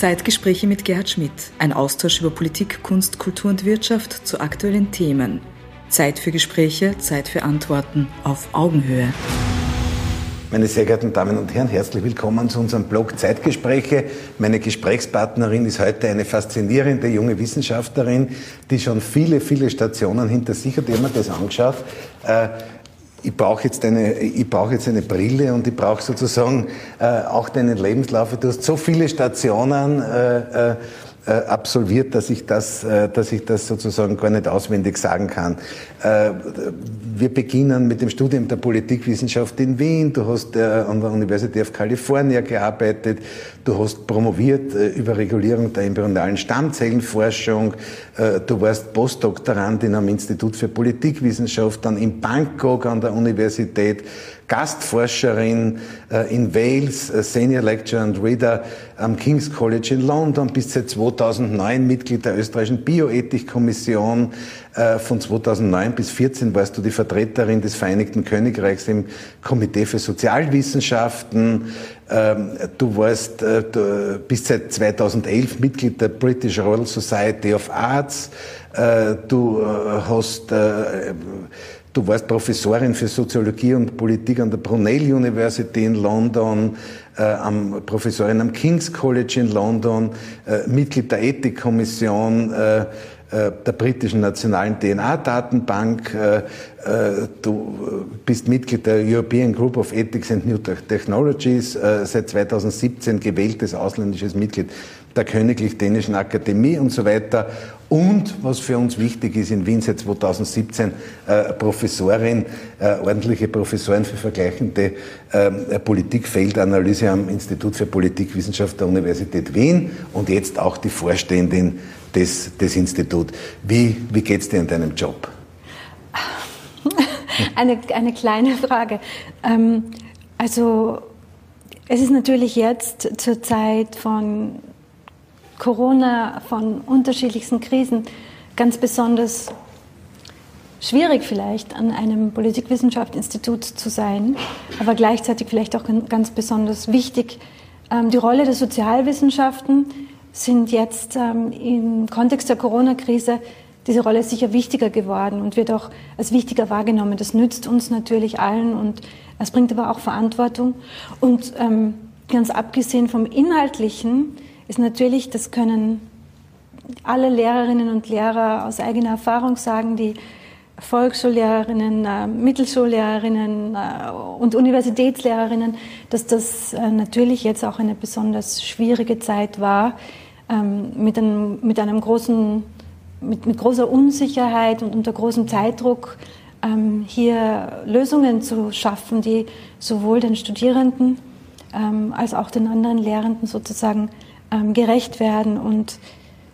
Zeitgespräche mit Gerhard Schmidt. Ein Austausch über Politik, Kunst, Kultur und Wirtschaft zu aktuellen Themen. Zeit für Gespräche, Zeit für Antworten auf Augenhöhe. Meine sehr geehrten Damen und Herren, herzlich willkommen zu unserem Blog Zeitgespräche. Meine Gesprächspartnerin ist heute eine faszinierende junge Wissenschaftlerin, die schon viele, viele Stationen hinter sich hat. Ich habe mir das angeschaut. Ich brauche jetzt eine, ich brauche jetzt eine Brille und ich brauche sozusagen äh, auch deinen Lebenslauf. Du hast so viele Stationen äh, äh, absolviert, dass ich das, äh, dass ich das sozusagen gar nicht auswendig sagen kann. Äh, wir beginnen mit dem Studium der Politikwissenschaft in Wien. Du hast an der University of California gearbeitet. Du hast promoviert über Regulierung der embryonalen Stammzellenforschung. Du warst Postdoktorandin am Institut für Politikwissenschaft, dann in Bangkok an der Universität. Gastforscherin äh, in Wales, äh, Senior Lecturer und Reader am King's College in London, bis seit 2009 Mitglied der österreichischen Bioethikkommission. Äh, von 2009 bis 2014 warst du die Vertreterin des Vereinigten Königreichs im Komitee für Sozialwissenschaften. Ähm, du warst, du bist seit 2011 Mitglied der British Royal Society of Arts. Du hast Du warst Professorin für Soziologie und Politik an der Brunel University in London, äh, am, Professorin am King's College in London, äh, Mitglied der Ethikkommission äh, äh der britischen nationalen DNA-Datenbank. Äh, äh, du bist Mitglied der European Group of Ethics and New Technologies, seit 2017 gewähltes ausländisches Mitglied der Königlich Dänischen Akademie und so weiter. Und was für uns wichtig ist, in Wien seit 2017 äh, Professorin, äh, ordentliche Professorin für vergleichende äh, Politikfeldanalyse am Institut für Politikwissenschaft der Universität Wien und jetzt auch die Vorständin des, des Instituts. Wie, wie geht es dir in deinem Job? Eine, eine kleine Frage. Ähm, also es ist natürlich jetzt zur Zeit von Corona, von unterschiedlichsten Krisen ganz besonders schwierig vielleicht an einem Politikwissenschaftinstitut zu sein, aber gleichzeitig vielleicht auch ganz besonders wichtig. Ähm, die Rolle der Sozialwissenschaften sind jetzt ähm, im Kontext der Corona-Krise diese Rolle ist sicher wichtiger geworden und wird auch als wichtiger wahrgenommen. Das nützt uns natürlich allen und es bringt aber auch Verantwortung. Und ähm, ganz abgesehen vom Inhaltlichen ist natürlich, das können alle Lehrerinnen und Lehrer aus eigener Erfahrung sagen, die Volksschullehrerinnen, äh, Mittelschullehrerinnen äh, und Universitätslehrerinnen, dass das äh, natürlich jetzt auch eine besonders schwierige Zeit war, ähm, mit, einem, mit einem großen, mit, mit großer Unsicherheit und unter großem Zeitdruck ähm, hier Lösungen zu schaffen, die sowohl den Studierenden ähm, als auch den anderen Lehrenden sozusagen ähm, gerecht werden. Und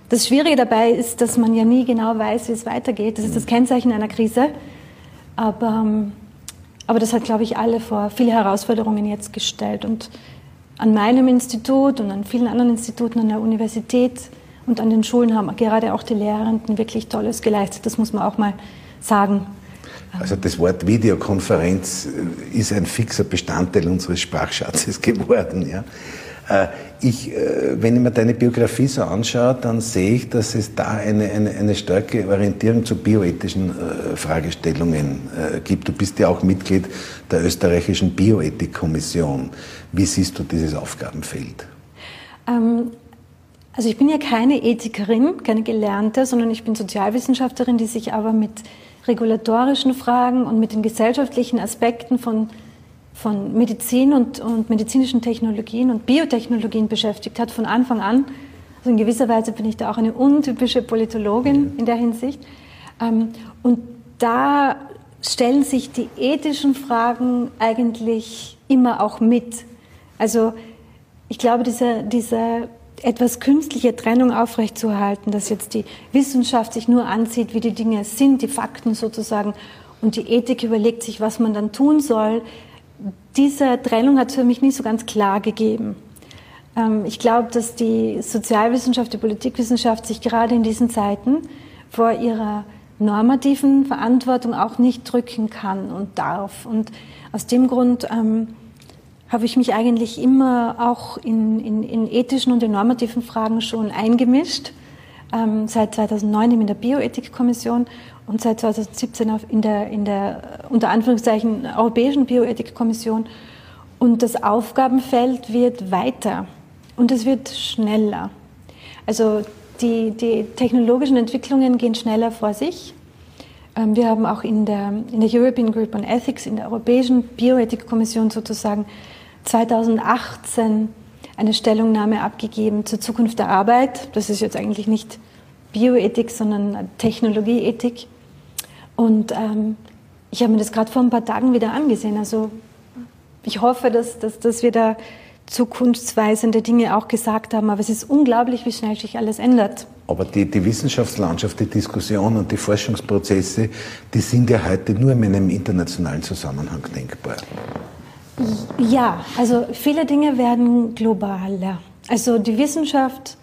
das Schwierige dabei ist, dass man ja nie genau weiß, wie es weitergeht. Das ist das Kennzeichen einer Krise. Aber, ähm, aber das hat, glaube ich, alle vor viele Herausforderungen jetzt gestellt. Und an meinem Institut und an vielen anderen Instituten an der Universität und an den Schulen haben gerade auch die Lehrenden wirklich Tolles geleistet. Das muss man auch mal sagen. Also das Wort Videokonferenz ist ein fixer Bestandteil unseres Sprachschatzes geworden. Ja. Äh, ich, äh, wenn ich mir deine Biografie so anschaue, dann sehe ich, dass es da eine, eine, eine starke Orientierung zu bioethischen äh, Fragestellungen gibt. Du bist ja auch Mitglied der österreichischen Bioethikkommission. Wie siehst du dieses Aufgabenfeld? Ähm, also ich bin ja keine Ethikerin, keine Gelernte, sondern ich bin Sozialwissenschaftlerin, die sich aber mit regulatorischen Fragen und mit den gesellschaftlichen Aspekten von von Medizin und, und medizinischen Technologien und Biotechnologien beschäftigt hat von Anfang an. Also in gewisser Weise bin ich da auch eine untypische Politologin in der Hinsicht. Ähm, und da stellen sich die ethischen Fragen eigentlich immer auch mit. Also ich glaube, diese, diese etwas künstliche Trennung aufrechtzuerhalten, dass jetzt die Wissenschaft sich nur ansieht, wie die Dinge sind, die Fakten sozusagen, und die Ethik überlegt sich, was man dann tun soll, diese Trennung hat es für mich nicht so ganz klar gegeben. Ähm, ich glaube, dass die Sozialwissenschaft, die Politikwissenschaft sich gerade in diesen Zeiten vor ihrer normativen Verantwortung auch nicht drücken kann und darf. Und aus dem Grund ähm, habe ich mich eigentlich immer auch in, in, in ethischen und in normativen Fragen schon eingemischt. Ähm, seit 2009 in der Bioethikkommission und seit 2017 in der, in der unter Anführungszeichen Europäischen Bioethikkommission. Und das Aufgabenfeld wird weiter und es wird schneller. Also die, die technologischen Entwicklungen gehen schneller vor sich. Ähm, wir haben auch in der, in der European Group on Ethics, in der Europäischen Bioethikkommission sozusagen 2018 eine Stellungnahme abgegeben zur Zukunft der Arbeit. Das ist jetzt eigentlich nicht Bioethik, sondern Technologieethik. Und ähm, ich habe mir das gerade vor ein paar Tagen wieder angesehen. Also ich hoffe, dass, dass, dass wir da zukunftsweisende Dinge auch gesagt haben. Aber es ist unglaublich, wie schnell sich alles ändert. Aber die, die Wissenschaftslandschaft, die Diskussion und die Forschungsprozesse, die sind ja heute nur in einem internationalen Zusammenhang denkbar. Ja, also viele Dinge werden globaler. Also die Wissenschaft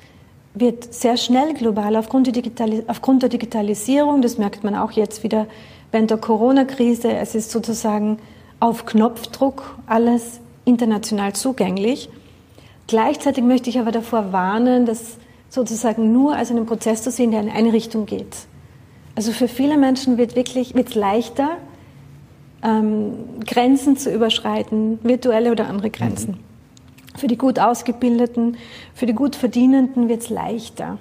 wird sehr schnell global aufgrund der, aufgrund der Digitalisierung. Das merkt man auch jetzt wieder während der Corona-Krise. Es ist sozusagen auf Knopfdruck alles international zugänglich. Gleichzeitig möchte ich aber davor warnen, das sozusagen nur als einen Prozess zu sehen, der in eine Richtung geht. Also für viele Menschen wird wirklich wird's leichter, ähm, Grenzen zu überschreiten, virtuelle oder andere Grenzen. Mhm. Für die gut ausgebildeten, für die gut verdienenden wird es leichter.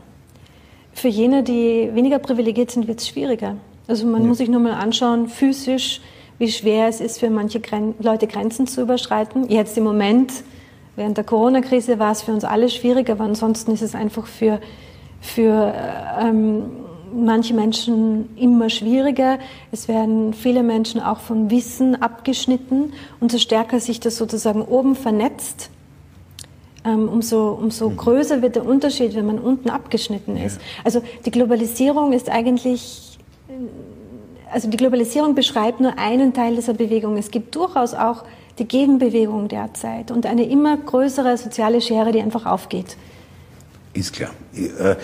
Für jene, die weniger privilegiert sind, wird es schwieriger. Also man ja. muss sich nur mal anschauen, physisch, wie schwer es ist für manche Gren Leute Grenzen zu überschreiten. Jetzt im Moment, während der Corona-Krise, war es für uns alle schwieriger, aber ansonsten ist es einfach für, für ähm, manche Menschen immer schwieriger. Es werden viele Menschen auch vom Wissen abgeschnitten. Und so stärker sich das sozusagen oben vernetzt, ähm, umso, umso mhm. größer wird der Unterschied, wenn man unten abgeschnitten ist. Ja. Also die Globalisierung ist eigentlich, also die Globalisierung beschreibt nur einen Teil dieser Bewegung. Es gibt durchaus auch die Gegenbewegung derzeit und eine immer größere soziale Schere, die einfach aufgeht. Ist klar. Äh,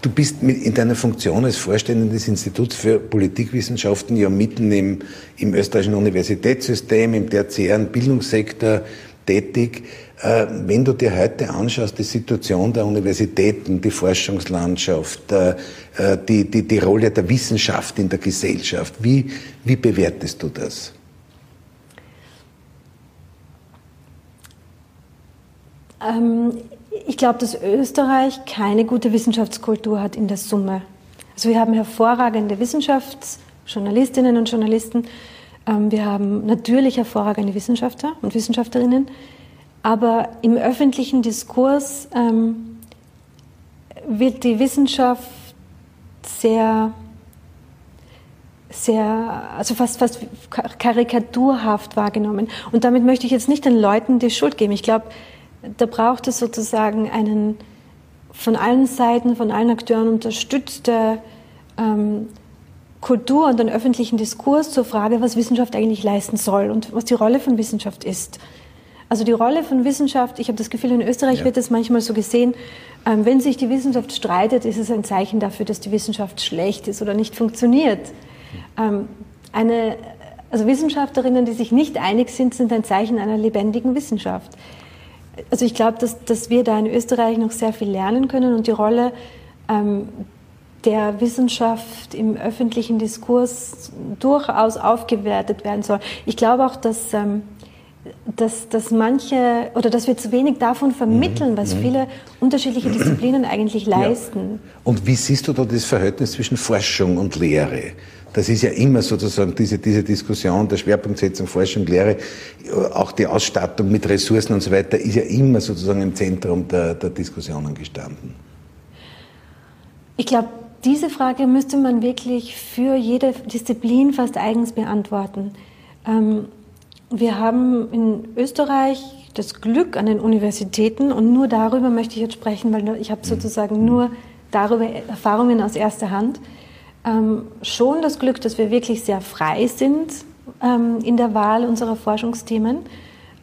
Du bist in deiner Funktion als Vorständin des Instituts für Politikwissenschaften ja mitten im, im österreichischen Universitätssystem, im tertiären Bildungssektor tätig. Äh, wenn du dir heute anschaust, die Situation der Universitäten, die Forschungslandschaft, äh, äh, die, die, die Rolle der Wissenschaft in der Gesellschaft, wie, wie bewertest du das? Ähm, ich glaube, dass Österreich keine gute Wissenschaftskultur hat in der Summe. Also wir haben hervorragende Wissenschaftsjournalistinnen und Journalisten. Ähm, wir haben natürlich hervorragende Wissenschaftler und Wissenschaftlerinnen. Aber im öffentlichen Diskurs ähm, wird die Wissenschaft sehr, sehr, also fast, fast karikaturhaft wahrgenommen. Und damit möchte ich jetzt nicht den Leuten die Schuld geben. Ich glaube, da braucht es sozusagen einen von allen Seiten, von allen Akteuren unterstützte ähm, Kultur und einen öffentlichen Diskurs zur Frage, was Wissenschaft eigentlich leisten soll und was die Rolle von Wissenschaft ist. Also die Rolle von Wissenschaft, ich habe das Gefühl, in Österreich ja. wird es manchmal so gesehen, ähm, wenn sich die Wissenschaft streitet, ist es ein Zeichen dafür, dass die Wissenschaft schlecht ist oder nicht funktioniert. Ähm, eine, also Wissenschaftlerinnen, die sich nicht einig sind, sind ein Zeichen einer lebendigen Wissenschaft also ich glaube, dass, dass wir da in Österreich noch sehr viel lernen können und die Rolle ähm, der Wissenschaft im öffentlichen Diskurs durchaus aufgewertet werden soll. Ich glaube auch, dass, ähm, dass, dass manche oder dass wir zu wenig davon vermitteln, was mhm. viele unterschiedliche Disziplinen eigentlich leisten. Ja. Und wie siehst du da das Verhältnis zwischen Forschung und Lehre? Das ist ja immer sozusagen diese, diese Diskussion der Schwerpunktsetzung Forschung, Lehre, auch die Ausstattung mit Ressourcen und so weiter, ist ja immer sozusagen im Zentrum der, der Diskussionen gestanden. Ich glaube, diese Frage müsste man wirklich für jede Disziplin fast eigens beantworten. Ähm, wir haben in Österreich das Glück an den Universitäten und nur darüber möchte ich jetzt sprechen, weil ich habe mhm. sozusagen nur darüber Erfahrungen aus erster Hand ähm, schon das Glück, dass wir wirklich sehr frei sind ähm, in der Wahl unserer Forschungsthemen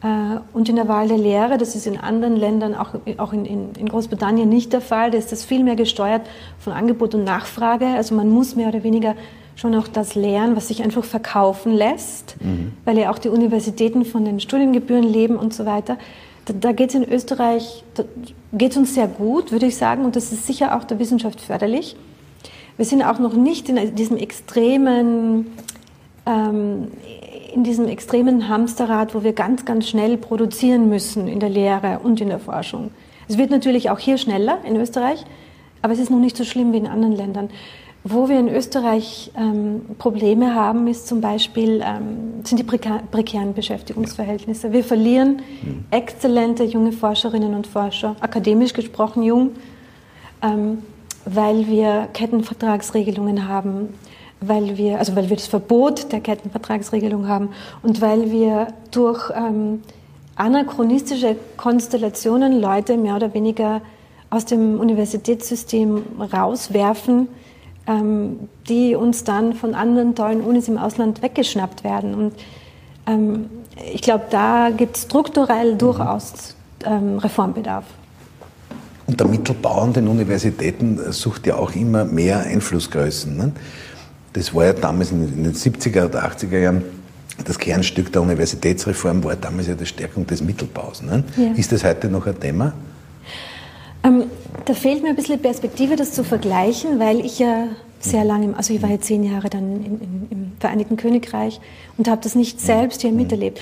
äh, und in der Wahl der Lehre. Das ist in anderen Ländern, auch, auch in, in, in, Großbritannien nicht der Fall. Da ist das viel mehr gesteuert von Angebot und Nachfrage. Also man muss mehr oder weniger schon auch das lehren, was sich einfach verkaufen lässt, mhm. weil ja auch die Universitäten von den Studiengebühren leben und so weiter. Da, da geht es in Österreich, da geht es uns sehr gut, würde ich sagen, und das ist sicher auch der Wissenschaft förderlich. Wir sind auch noch nicht in diesem extremen, ähm, in diesem extremen Hamsterrad, wo wir ganz, ganz schnell produzieren müssen in der Lehre und in der Forschung. Es wird natürlich auch hier schneller in Österreich, aber es ist noch nicht so schlimm wie in anderen Ländern. Wo wir in Österreich ähm, Probleme haben, ist zum Beispiel, ähm, sind die prekären Beschäftigungsverhältnisse. Wir verlieren mhm. exzellente junge Forscherinnen und Forscher, akademisch gesprochen jung, ähm, weil wir Kettenvertragsregelungen haben, weil wir, also weil wir das Verbot der Kettenvertragsregelung haben und weil wir durch ähm, anachronistische Konstellationen Leute mehr oder weniger aus dem Universitätssystem rauswerfen, ähm, die uns dann von anderen tollen Unis im Ausland weggeschnappt werden. Und ähm, ich glaube, da gibt es strukturell durchaus ähm, Reformbedarf. Und der Mittelbau an den Universitäten sucht ja auch immer mehr Einflussgrößen. Ne? Das war ja damals in den 70er oder 80er Jahren das Kernstück der Universitätsreform war damals ja die Stärkung des Mittelbaus. Ne? Ja. Ist das heute noch ein Thema? Ähm, da fehlt mir ein bisschen Perspektive, das zu vergleichen, weil ich ja sehr mhm. lange, also ich war ja zehn Jahre dann in, in, im Vereinigten Königreich und habe das nicht mhm. selbst hier mhm. miterlebt.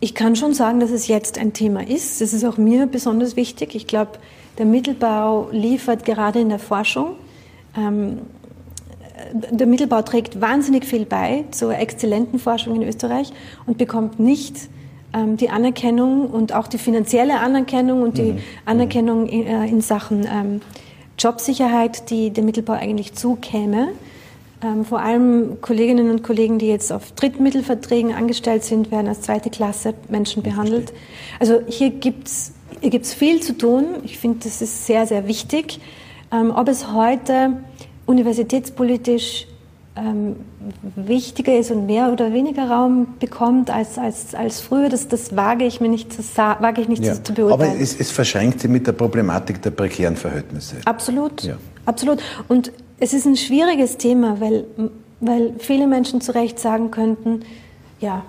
Ich kann schon sagen, dass es jetzt ein Thema ist. Das ist auch mir besonders wichtig. Ich glaube, der Mittelbau liefert gerade in der Forschung. Ähm, der Mittelbau trägt wahnsinnig viel bei zur exzellenten Forschung in Österreich und bekommt nicht ähm, die Anerkennung und auch die finanzielle Anerkennung und die mhm. Anerkennung in, äh, in Sachen ähm, Jobsicherheit, die dem Mittelbau eigentlich zukäme. Ähm, vor allem Kolleginnen und Kollegen, die jetzt auf Drittmittelverträgen angestellt sind, werden als zweite Klasse Menschen behandelt. Also hier gibt's hier gibt's viel zu tun. Ich finde, das ist sehr, sehr wichtig. Ähm, ob es heute universitätspolitisch ähm, wichtiger ist und mehr oder weniger Raum bekommt als, als, als früher, das, das wage ich mir nicht zu, wage ich nicht ja. zu, zu beurteilen. Aber es, es verschränkt sich mit der Problematik der prekären Verhältnisse. Absolut, ja. absolut. Und es ist ein schwieriges Thema, weil, weil viele Menschen zu Recht sagen könnten, ja,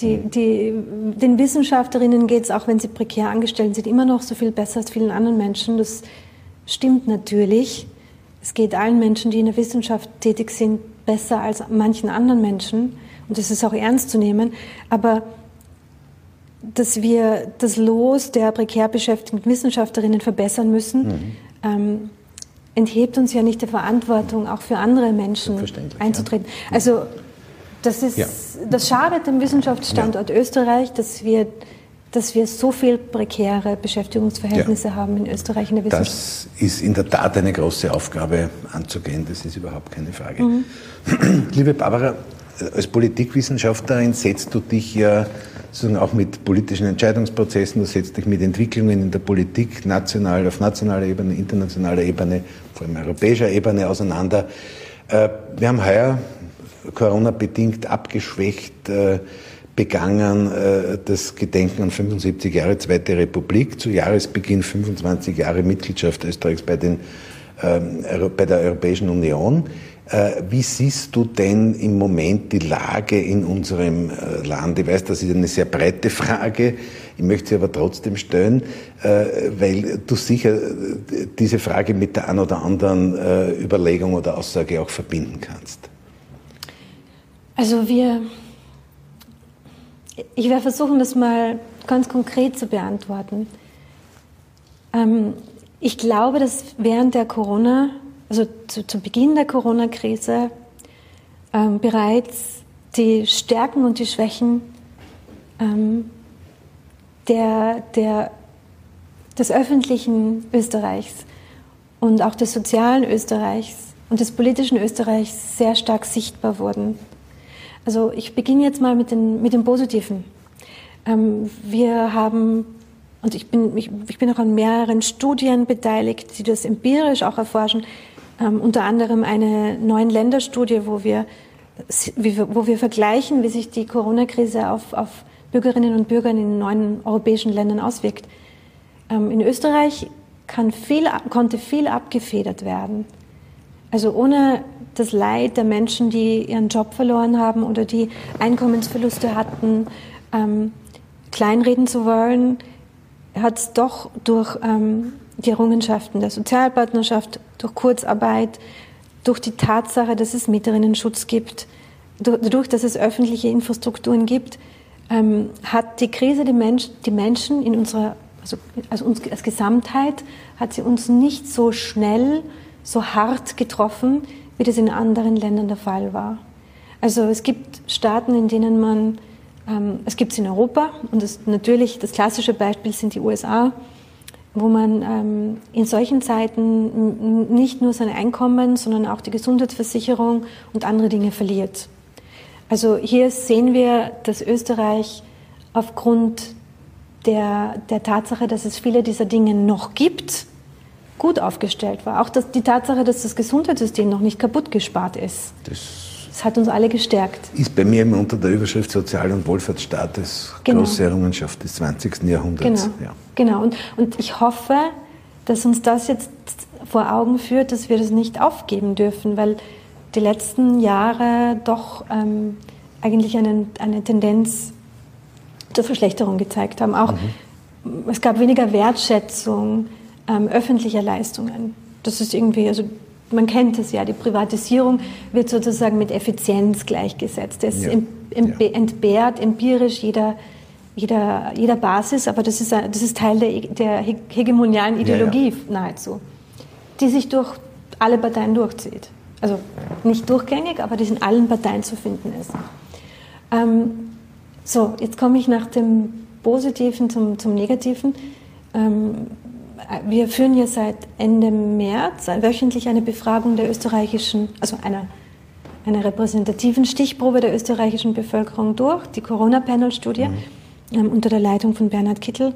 die, die, den Wissenschaftlerinnen geht es, auch wenn sie prekär angestellt sind, immer noch so viel besser als vielen anderen Menschen. Das stimmt natürlich. Es geht allen Menschen, die in der Wissenschaft tätig sind, besser als manchen anderen Menschen. Und das ist auch ernst zu nehmen. Aber dass wir das Los der prekär beschäftigten Wissenschaftlerinnen verbessern müssen, mhm. ähm, enthebt uns ja nicht der Verantwortung, auch für andere Menschen einzutreten. Ja. Also das, ist, ja. das schadet dem Wissenschaftsstandort ja. Österreich, dass wir dass wir so viel prekäre Beschäftigungsverhältnisse ja. haben in Österreich in der Wissenschaft. Das ist in der Tat eine große Aufgabe anzugehen, das ist überhaupt keine Frage. Mhm. Liebe Barbara, als Politikwissenschaftlerin setzt du dich ja sozusagen auch mit politischen Entscheidungsprozessen, du setzt dich mit Entwicklungen in der Politik national, auf nationaler Ebene, internationaler Ebene, vor allem europäischer Ebene auseinander. Äh, wir haben heuer Corona-bedingt abgeschwächt äh, begangen äh, das Gedenken an 75 Jahre Zweite Republik, zu Jahresbeginn 25 Jahre Mitgliedschaft Österreichs bei, den, ähm, bei der Europäischen Union. Äh, wie siehst du denn im Moment die Lage in unserem äh, Land? Ich weiß, das ist eine sehr breite Frage. Ich möchte sie aber trotzdem stellen, weil du sicher diese Frage mit der ein oder anderen Überlegung oder Aussage auch verbinden kannst. Also wir ich werde versuchen, das mal ganz konkret zu beantworten. Ähm, ich glaube, dass während der Corona, also zu, zu Beginn der Corona-Krise, ähm, bereits die Stärken und die Schwächen ähm, der, der, des öffentlichen Österreichs und auch des sozialen Österreichs und des politischen Österreichs sehr stark sichtbar wurden. Also ich beginne jetzt mal mit, den, mit dem Positiven. Ähm, wir haben, und ich bin, ich, ich, bin auch an mehreren Studien beteiligt, die das empirisch auch erforschen, ähm, unter anderem eine neuen Länderstudie, wo wir, wo wir vergleichen, wie sich die Corona-Krise auf, auf Bürgerinnen und Bürger in neuen europäischen Ländern auswirkt. Ähm, in Österreich kann viel, konnte viel abgefedert werden. Also ohne das Leid der Menschen, die ihren Job verloren haben oder die Einkommensverluste hatten, ähm, kleinreden zu wollen, hat es doch durch ähm, die Errungenschaften der Sozialpartnerschaft, durch Kurzarbeit, durch die Tatsache, dass es Mieterinnenschutz gibt, dadurch, dass es öffentliche Infrastrukturen gibt, ähm, hat die Krise die, Mensch, die Menschen in unserer, also, also uns als Gesamtheit, hat sie uns nicht so schnell, so hart getroffen, wie das in anderen Ländern der Fall war. Also es gibt Staaten, in denen man, ähm, es gibt es in Europa und das, natürlich das klassische Beispiel sind die USA, wo man ähm, in solchen Zeiten nicht nur sein Einkommen, sondern auch die Gesundheitsversicherung und andere Dinge verliert. Also hier sehen wir, dass Österreich aufgrund der, der Tatsache, dass es viele dieser Dinge noch gibt, gut aufgestellt war. Auch das, die Tatsache, dass das Gesundheitssystem noch nicht kaputt gespart ist. Das, das hat uns alle gestärkt. Ist bei mir immer unter der Überschrift Sozial- und Wohlfahrtsstaat das genau. große Errungenschaft des 20. Jahrhunderts. Genau, ja. genau. Und, und ich hoffe, dass uns das jetzt vor Augen führt, dass wir das nicht aufgeben dürfen, weil die letzten Jahre doch ähm, eigentlich eine, eine Tendenz zur Verschlechterung gezeigt haben. Auch mhm. es gab weniger Wertschätzung ähm, öffentlicher Leistungen. Das ist irgendwie, also man kennt es ja, die Privatisierung wird sozusagen mit Effizienz gleichgesetzt. Es ja. entbehrt empirisch jeder, jeder, jeder Basis, aber das ist, das ist Teil der, der hegemonialen Ideologie ja, ja. nahezu, die sich durch alle Parteien durchzieht. Also nicht durchgängig, aber die in allen Parteien zu finden ist. Ähm, so, jetzt komme ich nach dem Positiven zum, zum Negativen. Ähm, wir führen ja seit Ende März wöchentlich eine Befragung der österreichischen, also einer, einer repräsentativen Stichprobe der österreichischen Bevölkerung durch, die Corona-Panel-Studie mhm. ähm, unter der Leitung von Bernhard Kittel.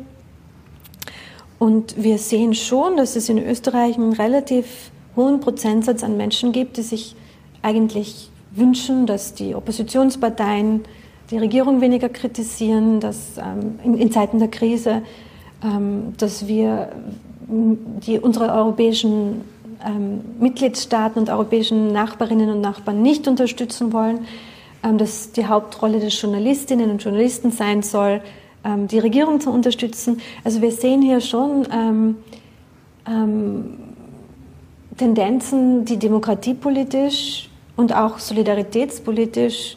Und wir sehen schon, dass es in Österreich einen relativ hohen Prozentsatz an Menschen gibt, die sich eigentlich wünschen, dass die Oppositionsparteien die Regierung weniger kritisieren, dass ähm, in, in Zeiten der Krise dass wir die, unsere europäischen ähm, Mitgliedstaaten und europäischen Nachbarinnen und Nachbarn nicht unterstützen wollen, ähm, dass die Hauptrolle des Journalistinnen und Journalisten sein soll, ähm, die Regierung zu unterstützen. Also wir sehen hier schon ähm, ähm, Tendenzen, die demokratiepolitisch und auch solidaritätspolitisch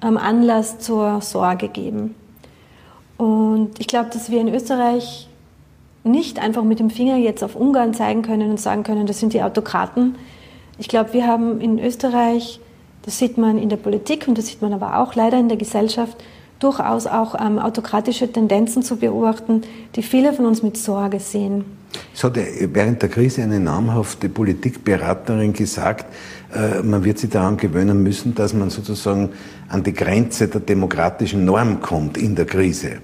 Anlass zur Sorge geben. Und ich glaube, dass wir in Österreich nicht einfach mit dem Finger jetzt auf Ungarn zeigen können und sagen können, das sind die Autokraten. Ich glaube, wir haben in Österreich, das sieht man in der Politik und das sieht man aber auch leider in der Gesellschaft, durchaus auch ähm, autokratische Tendenzen zu beobachten, die viele von uns mit Sorge sehen. Es hat während der Krise eine namhafte Politikberaterin gesagt, äh, man wird sich daran gewöhnen müssen, dass man sozusagen an die Grenze der demokratischen Norm kommt in der Krise.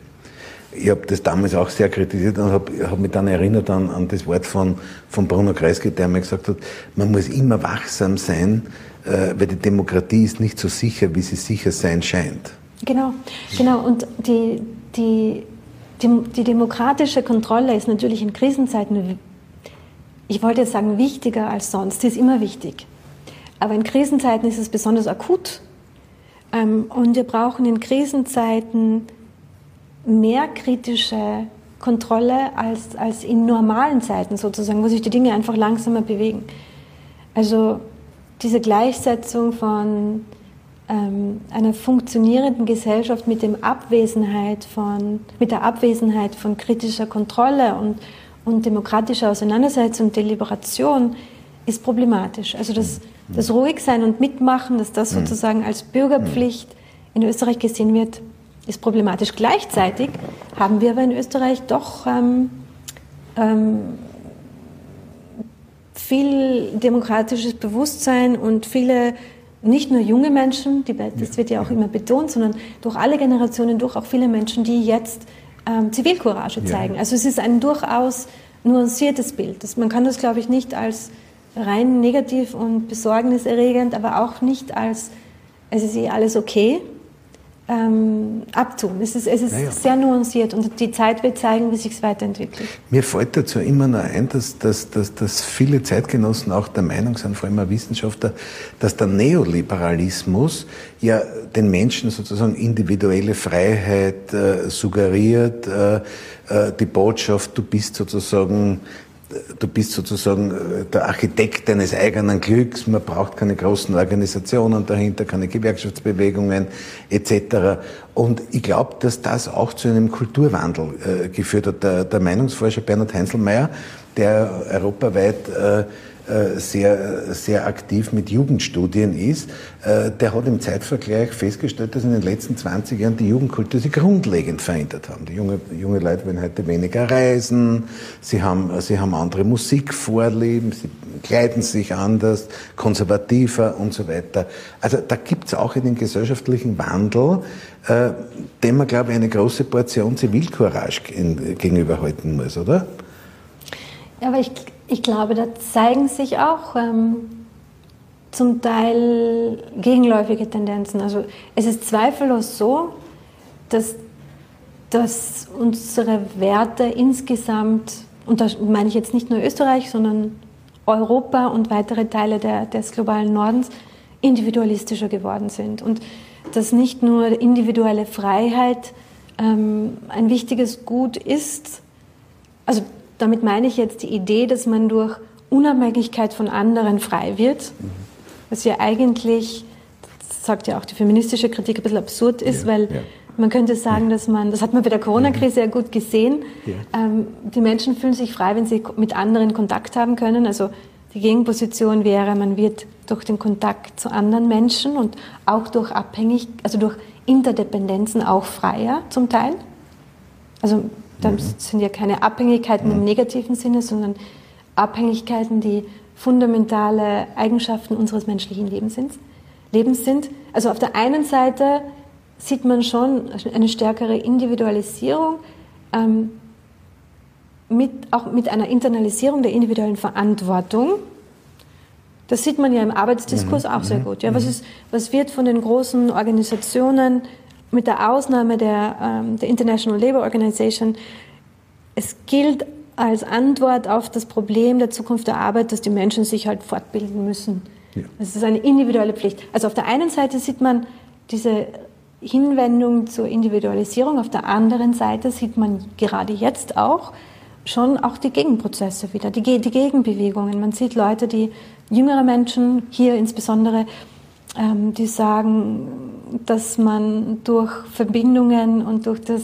Ich habe das damals auch sehr kritisiert und habe hab mich dann erinnert an, an das Wort von, von Bruno Kreisky, der mir gesagt hat, man muss immer wachsam sein, äh, weil die Demokratie ist nicht so sicher, wie sie sicher sein scheint. Genau, genau. Und die, die, die, die demokratische Kontrolle ist natürlich in Krisenzeiten, ich wollte jetzt sagen, wichtiger als sonst. Sie ist immer wichtig. Aber in Krisenzeiten ist es besonders akut. Ähm, und wir brauchen in Krisenzeiten mehr kritische Kontrolle als, als in normalen Zeiten sozusagen, wo sich die Dinge einfach langsamer bewegen. Also diese Gleichsetzung von ähm, einer funktionierenden Gesellschaft mit, dem Abwesenheit von, mit der Abwesenheit von kritischer Kontrolle und, und demokratischer Auseinandersetzung, Deliberation ist problematisch. Also das, das Ruhigsein und Mitmachen, dass das mhm. sozusagen als Bürgerpflicht in Österreich gesehen wird, ist problematisch. Gleichzeitig haben wir aber in Österreich doch ähm, ähm, viel demokratisches Bewusstsein und viele, nicht nur junge Menschen, die, das wird ja auch immer betont, sondern durch alle Generationen, durch auch viele Menschen, die jetzt ähm, Zivilcourage zeigen. Ja. Also es ist ein durchaus nuanciertes Bild. Das, man kann das, glaube ich, nicht als rein negativ und besorgniserregend, aber auch nicht als, es ist eh alles okay, ähm, abtun. Es ist, es ist ja. sehr nuanciert und die Zeit wird zeigen, wie sich es weiterentwickelt. Mir fällt dazu immer nur ein, dass, dass, dass, dass viele Zeitgenossen auch der Meinung sind, vor allem Wissenschaftler, dass der Neoliberalismus ja den Menschen sozusagen individuelle Freiheit äh, suggeriert, äh, äh, die Botschaft, du bist sozusagen du bist sozusagen äh, der Architekt deines eigenen Glücks, man braucht keine großen Organisationen dahinter, keine Gewerkschaftsbewegungen etc. Und ich glaube, dass das auch zu einem Kulturwandel äh, geführt hat. Der, der Meinungsforscher Bernhard Heinzelmeier, der europaweit äh, sehr, sehr aktiv mit Jugendstudien ist, äh, der hat im Zeitvergleich festgestellt, dass in den letzten 20 Jahren die Jugendkultur sich grundlegend verändert haben. Die junge, junge Leute wollen heute weniger reisen, sie haben, sie haben andere Musikvorlieben, sie kleiden sich anders, konservativer und so weiter. Also da gibt es auch einen gesellschaftlichen Wandel, äh, dem man, glaube ich, eine große Portion Zivilcourage gegenüberhalten muss, oder? Ja, aber ich ich glaube, da zeigen sich auch ähm, zum Teil gegenläufige Tendenzen. Also es ist zweifellos so, dass, dass unsere Werte insgesamt, und da meine ich jetzt nicht nur Österreich, sondern Europa und weitere Teile der, des globalen Nordens, individualistischer geworden sind. Und dass nicht nur individuelle Freiheit ähm, ein wichtiges Gut ist, also damit meine ich jetzt die Idee, dass man durch Unabhängigkeit von anderen frei wird, was ja eigentlich, das sagt ja auch die feministische Kritik, ein bisschen absurd ist, ja, weil ja. man könnte sagen, dass man, das hat man bei der Corona-Krise ja gut gesehen, ja. ähm, die Menschen fühlen sich frei, wenn sie mit anderen Kontakt haben können. Also die Gegenposition wäre, man wird durch den Kontakt zu anderen Menschen und auch durch Abhängig, also durch Interdependenzen auch freier zum Teil. Also das mhm. sind ja keine Abhängigkeiten im mhm. negativen Sinne, sondern Abhängigkeiten, die fundamentale Eigenschaften unseres menschlichen Lebens sind. Lebens sind. Also auf der einen Seite sieht man schon eine stärkere Individualisierung, ähm, mit, auch mit einer Internalisierung der individuellen Verantwortung. Das sieht man ja im Arbeitsdiskurs mhm. auch sehr gut. Ja, was, ist, was wird von den großen Organisationen mit der Ausnahme der, ähm, der International Labour Organization, es gilt als Antwort auf das Problem der Zukunft der Arbeit, dass die Menschen sich halt fortbilden müssen. Ja. Das ist eine individuelle Pflicht. Also auf der einen Seite sieht man diese Hinwendung zur Individualisierung, auf der anderen Seite sieht man gerade jetzt auch schon auch die Gegenprozesse wieder, die, die Gegenbewegungen. Man sieht Leute, die jüngere Menschen, hier insbesondere, die sagen, dass man durch Verbindungen und durch das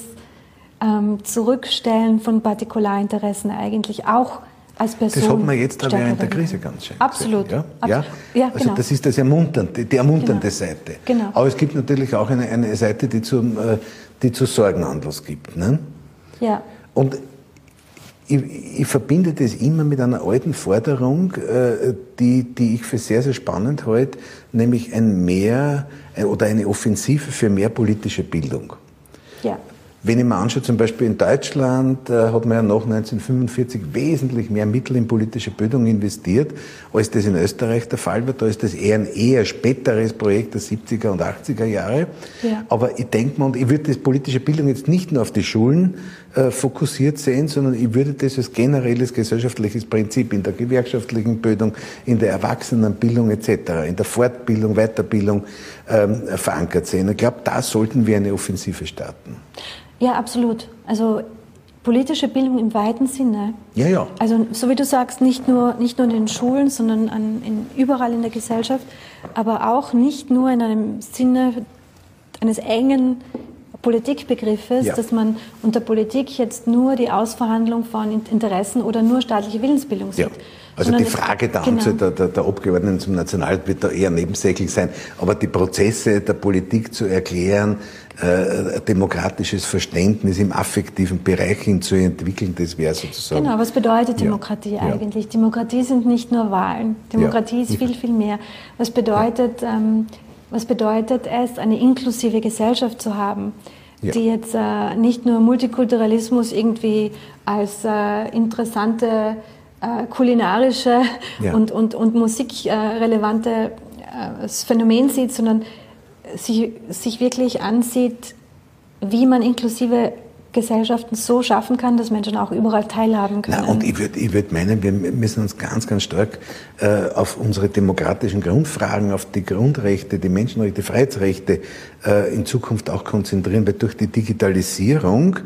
ähm, Zurückstellen von Partikularinteressen eigentlich auch als Person. Das hat man jetzt aber in der Krise ganz schön. Absolut. Gesehen, ja? ja? ja also genau. das ist das ermunternde, die ermunternde genau. Seite. Genau. Aber es gibt natürlich auch eine, eine Seite, die, zum, äh, die zu Sorgen Anlass gibt. Ne? Ja. Und ich, ich, verbinde das immer mit einer alten Forderung, äh, die, die ich für sehr, sehr spannend halte, nämlich ein mehr oder eine Offensive für mehr politische Bildung. Ja. Wenn ich mir anschaue, zum Beispiel in Deutschland äh, hat man ja nach 1945 wesentlich mehr Mittel in politische Bildung investiert, als das in Österreich der Fall war. Da ist das eher ein eher späteres Projekt der 70er und 80er Jahre. Ja. Aber ich denke mal, und ich würde das politische Bildung jetzt nicht nur auf die Schulen äh, fokussiert sehen, sondern ich würde das als generelles gesellschaftliches Prinzip in der gewerkschaftlichen Bildung, in der Erwachsenenbildung etc., in der Fortbildung, Weiterbildung ähm, verankert sehen. Ich glaube, da sollten wir eine Offensive starten. Ja, absolut. Also politische Bildung im weiten Sinne. Ja, ja. Also so wie du sagst, nicht nur, nicht nur in den Schulen, sondern an, in, überall in der Gesellschaft, aber auch nicht nur in einem Sinne eines engen Politikbegriffes, ja. dass man unter Politik jetzt nur die Ausverhandlung von Interessen oder nur staatliche Willensbildung sieht. Ja. Also die Frage der genau. Anzahl der, der, der, Abgeordneten zum Nationalrat wird da eher nebensächlich sein, aber die Prozesse der Politik zu erklären, äh, demokratisches Verständnis im affektiven Bereich hin zu entwickeln, das wäre sozusagen. Genau, was bedeutet Demokratie ja. eigentlich? Ja. Demokratie sind nicht nur Wahlen. Demokratie ja. ist viel, viel mehr. Was bedeutet, ähm, was bedeutet es, eine inklusive Gesellschaft zu haben? die jetzt äh, nicht nur Multikulturalismus irgendwie als äh, interessante äh, kulinarische ja. und, und, und musikrelevante äh, Phänomen sieht, sondern sich, sich wirklich ansieht, wie man inklusive Gesellschaften so schaffen kann, dass Menschen auch überall teilhaben können. Na, und ich würde ich würd meinen, wir müssen uns ganz, ganz stark äh, auf unsere demokratischen Grundfragen, auf die Grundrechte, die Menschenrechte, Freiheitsrechte äh, in Zukunft auch konzentrieren, weil durch die Digitalisierung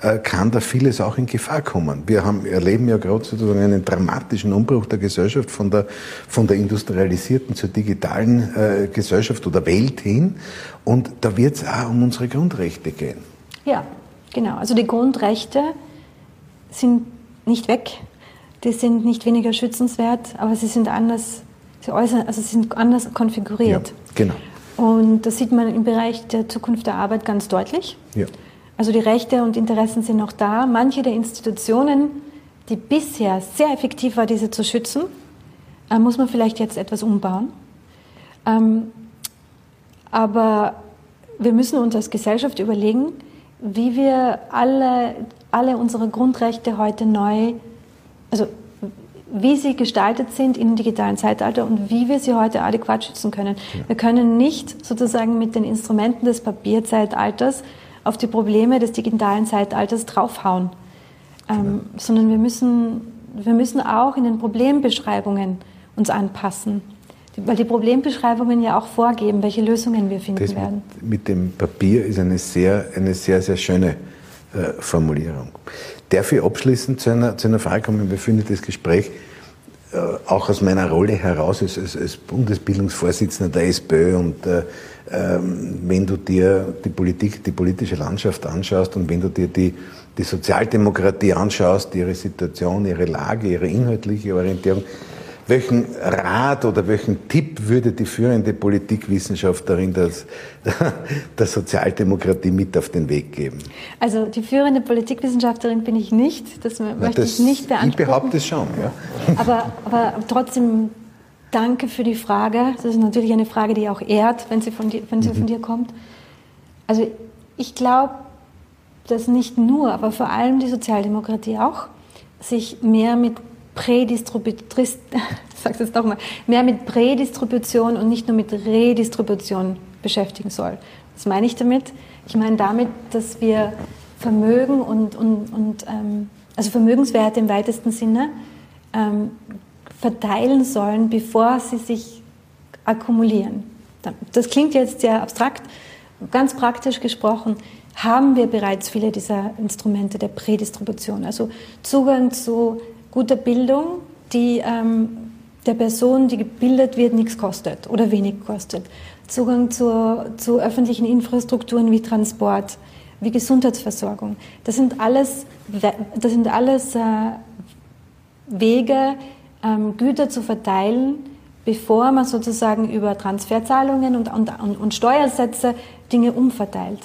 äh, kann da vieles auch in Gefahr kommen. Wir haben, erleben ja gerade sozusagen einen dramatischen Umbruch der Gesellschaft von der, von der industrialisierten zur digitalen äh, Gesellschaft oder Welt hin. Und da wird es auch um unsere Grundrechte gehen. Ja, Genau, also die Grundrechte sind nicht weg, die sind nicht weniger schützenswert, aber sie sind anders, sie äußern, also sie sind anders konfiguriert. Ja, genau. Und das sieht man im Bereich der Zukunft der Arbeit ganz deutlich. Ja. Also die Rechte und Interessen sind noch da. Manche der Institutionen, die bisher sehr effektiv war, diese zu schützen, äh, muss man vielleicht jetzt etwas umbauen. Ähm, aber wir müssen uns als Gesellschaft überlegen, wie wir alle, alle unsere Grundrechte heute neu, also wie sie gestaltet sind im digitalen Zeitalter und wie wir sie heute adäquat schützen können. Wir können nicht sozusagen mit den Instrumenten des Papierzeitalters auf die Probleme des digitalen Zeitalters draufhauen, ähm, sondern wir müssen, wir müssen auch in den Problembeschreibungen uns anpassen weil die Problembeschreibungen ja auch vorgeben, welche Lösungen wir finden das werden. Mit, mit, dem Papier ist eine sehr, eine sehr, sehr schöne äh, Formulierung. Darf ich abschließend zu einer, zu einer Frage kommen? Wir führen das Gespräch äh, auch aus meiner Rolle heraus als, als, als Bundesbildungsvorsitzender der SPÖ und äh, ähm, wenn du dir die Politik, die politische Landschaft anschaust und wenn du dir die, die Sozialdemokratie anschaust, ihre Situation, ihre Lage, ihre inhaltliche Orientierung, welchen Rat oder welchen Tipp würde die führende Politikwissenschaftlerin des, der Sozialdemokratie mit auf den Weg geben? Also die führende Politikwissenschaftlerin bin ich nicht, das Na, möchte das, ich nicht beantworten. Ich behaupte es schon, ja. Aber, aber trotzdem danke für die Frage. Das ist natürlich eine Frage, die auch ehrt, wenn sie von dir, wenn sie mhm. von dir kommt. Also ich glaube, dass nicht nur, aber vor allem die Sozialdemokratie auch sich mehr mit Prädistribution, sag's jetzt doch mal, mehr mit Prädistribution und nicht nur mit Redistribution beschäftigen soll. Was meine ich damit? Ich meine damit, dass wir Vermögen und, und, und ähm, also Vermögenswerte im weitesten Sinne ähm, verteilen sollen, bevor sie sich akkumulieren. Das klingt jetzt sehr abstrakt. Ganz praktisch gesprochen haben wir bereits viele dieser Instrumente der Prädistribution, also Zugang zu guter Bildung, die ähm, der Person, die gebildet wird, nichts kostet oder wenig kostet. Zugang zur, zu öffentlichen Infrastrukturen wie Transport, wie Gesundheitsversorgung. Das sind alles, das sind alles äh, Wege, ähm, Güter zu verteilen, bevor man sozusagen über Transferzahlungen und, und, und Steuersätze Dinge umverteilt.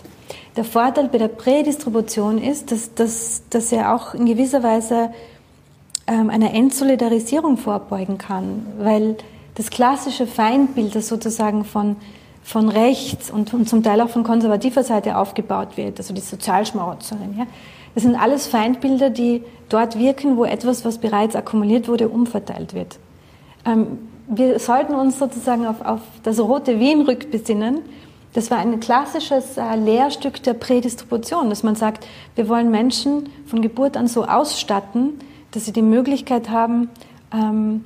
Der Vorteil bei der Prädistribution ist, dass, dass, dass er auch in gewisser Weise einer Entsolidarisierung vorbeugen kann, weil das klassische Feindbild, das sozusagen von, von rechts und, und zum Teil auch von konservativer Seite aufgebaut wird, also die Sozialschmarotzerin, ja, das sind alles Feindbilder, die dort wirken, wo etwas, was bereits akkumuliert wurde, umverteilt wird. Ähm, wir sollten uns sozusagen auf, auf das rote Wien rückbesinnen. Das war ein klassisches äh, Lehrstück der Prädistribution, dass man sagt, wir wollen Menschen von Geburt an so ausstatten, dass sie die Möglichkeit haben, ähm,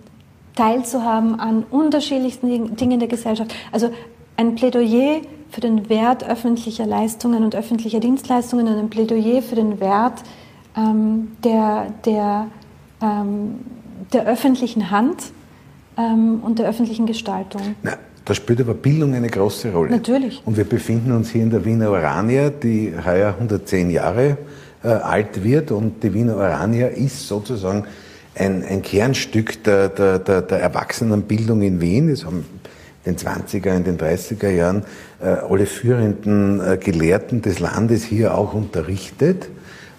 teilzuhaben an unterschiedlichsten Dingen der Gesellschaft. Also ein Plädoyer für den Wert öffentlicher Leistungen und öffentlicher Dienstleistungen und ein Plädoyer für den Wert ähm, der, der, ähm, der öffentlichen Hand ähm, und der öffentlichen Gestaltung. Na, da spielt aber Bildung eine große Rolle. Natürlich. Und wir befinden uns hier in der Wiener Urania, die heuer 110 Jahre äh, alt wird und die Wiener Orania ist sozusagen ein, ein Kernstück der, der, der, der Erwachsenenbildung in Wien. Es haben in den 20er, in den 30er Jahren äh, alle führenden äh, Gelehrten des Landes hier auch unterrichtet.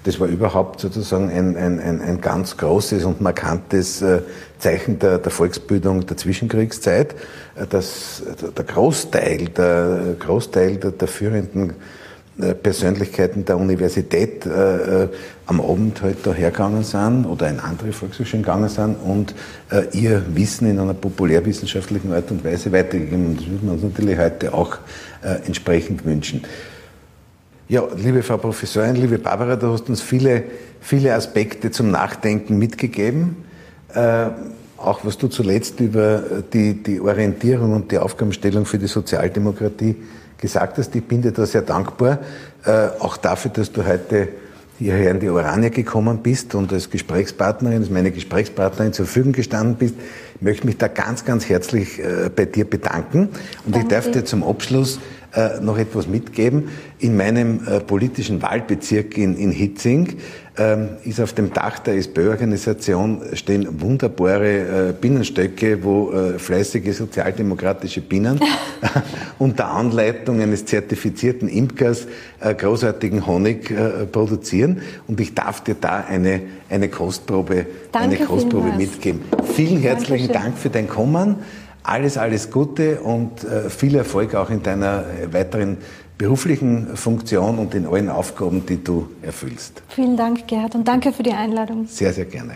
Das war überhaupt sozusagen ein, ein, ein, ein ganz großes und markantes äh, Zeichen der, der Volksbildung der Zwischenkriegszeit, äh, dass der Großteil, der Großteil der, der führenden Persönlichkeiten der Universität äh, am Abend halt da hergegangen sind oder in andere Volkshochschulen gegangen sind und äh, ihr Wissen in einer populärwissenschaftlichen Art und Weise weitergegeben. Und das würden wir uns natürlich heute auch äh, entsprechend wünschen. Ja, liebe Frau Professorin, liebe Barbara, du hast uns viele, viele Aspekte zum Nachdenken mitgegeben. Äh, auch was du zuletzt über die, die Orientierung und die Aufgabenstellung für die Sozialdemokratie gesagt hast. Ich bin dir da sehr dankbar, äh, auch dafür, dass du heute hierher in die Orania gekommen bist und als Gesprächspartnerin, als meine Gesprächspartnerin zur Verfügung gestanden bist. Ich möchte mich da ganz, ganz herzlich äh, bei dir bedanken. Und Danke. ich darf dir zum Abschluss äh, noch etwas mitgeben. In meinem äh, politischen Wahlbezirk in, in Hitzing ist auf dem Dach der SPÖ-Organisation stehen wunderbare äh, Bienenstöcke, wo äh, fleißige sozialdemokratische Bienen unter Anleitung eines zertifizierten Imkers äh, großartigen Honig äh, produzieren. Und ich darf dir da eine, eine Kostprobe, Danke eine Kostprobe mitgeben. Vielen herzlichen Dankeschön. Dank für dein Kommen. Alles, alles Gute und äh, viel Erfolg auch in deiner äh, weiteren beruflichen Funktion und in allen Aufgaben, die du erfüllst. Vielen Dank, Gerhard, und danke für die Einladung. Sehr, sehr gerne.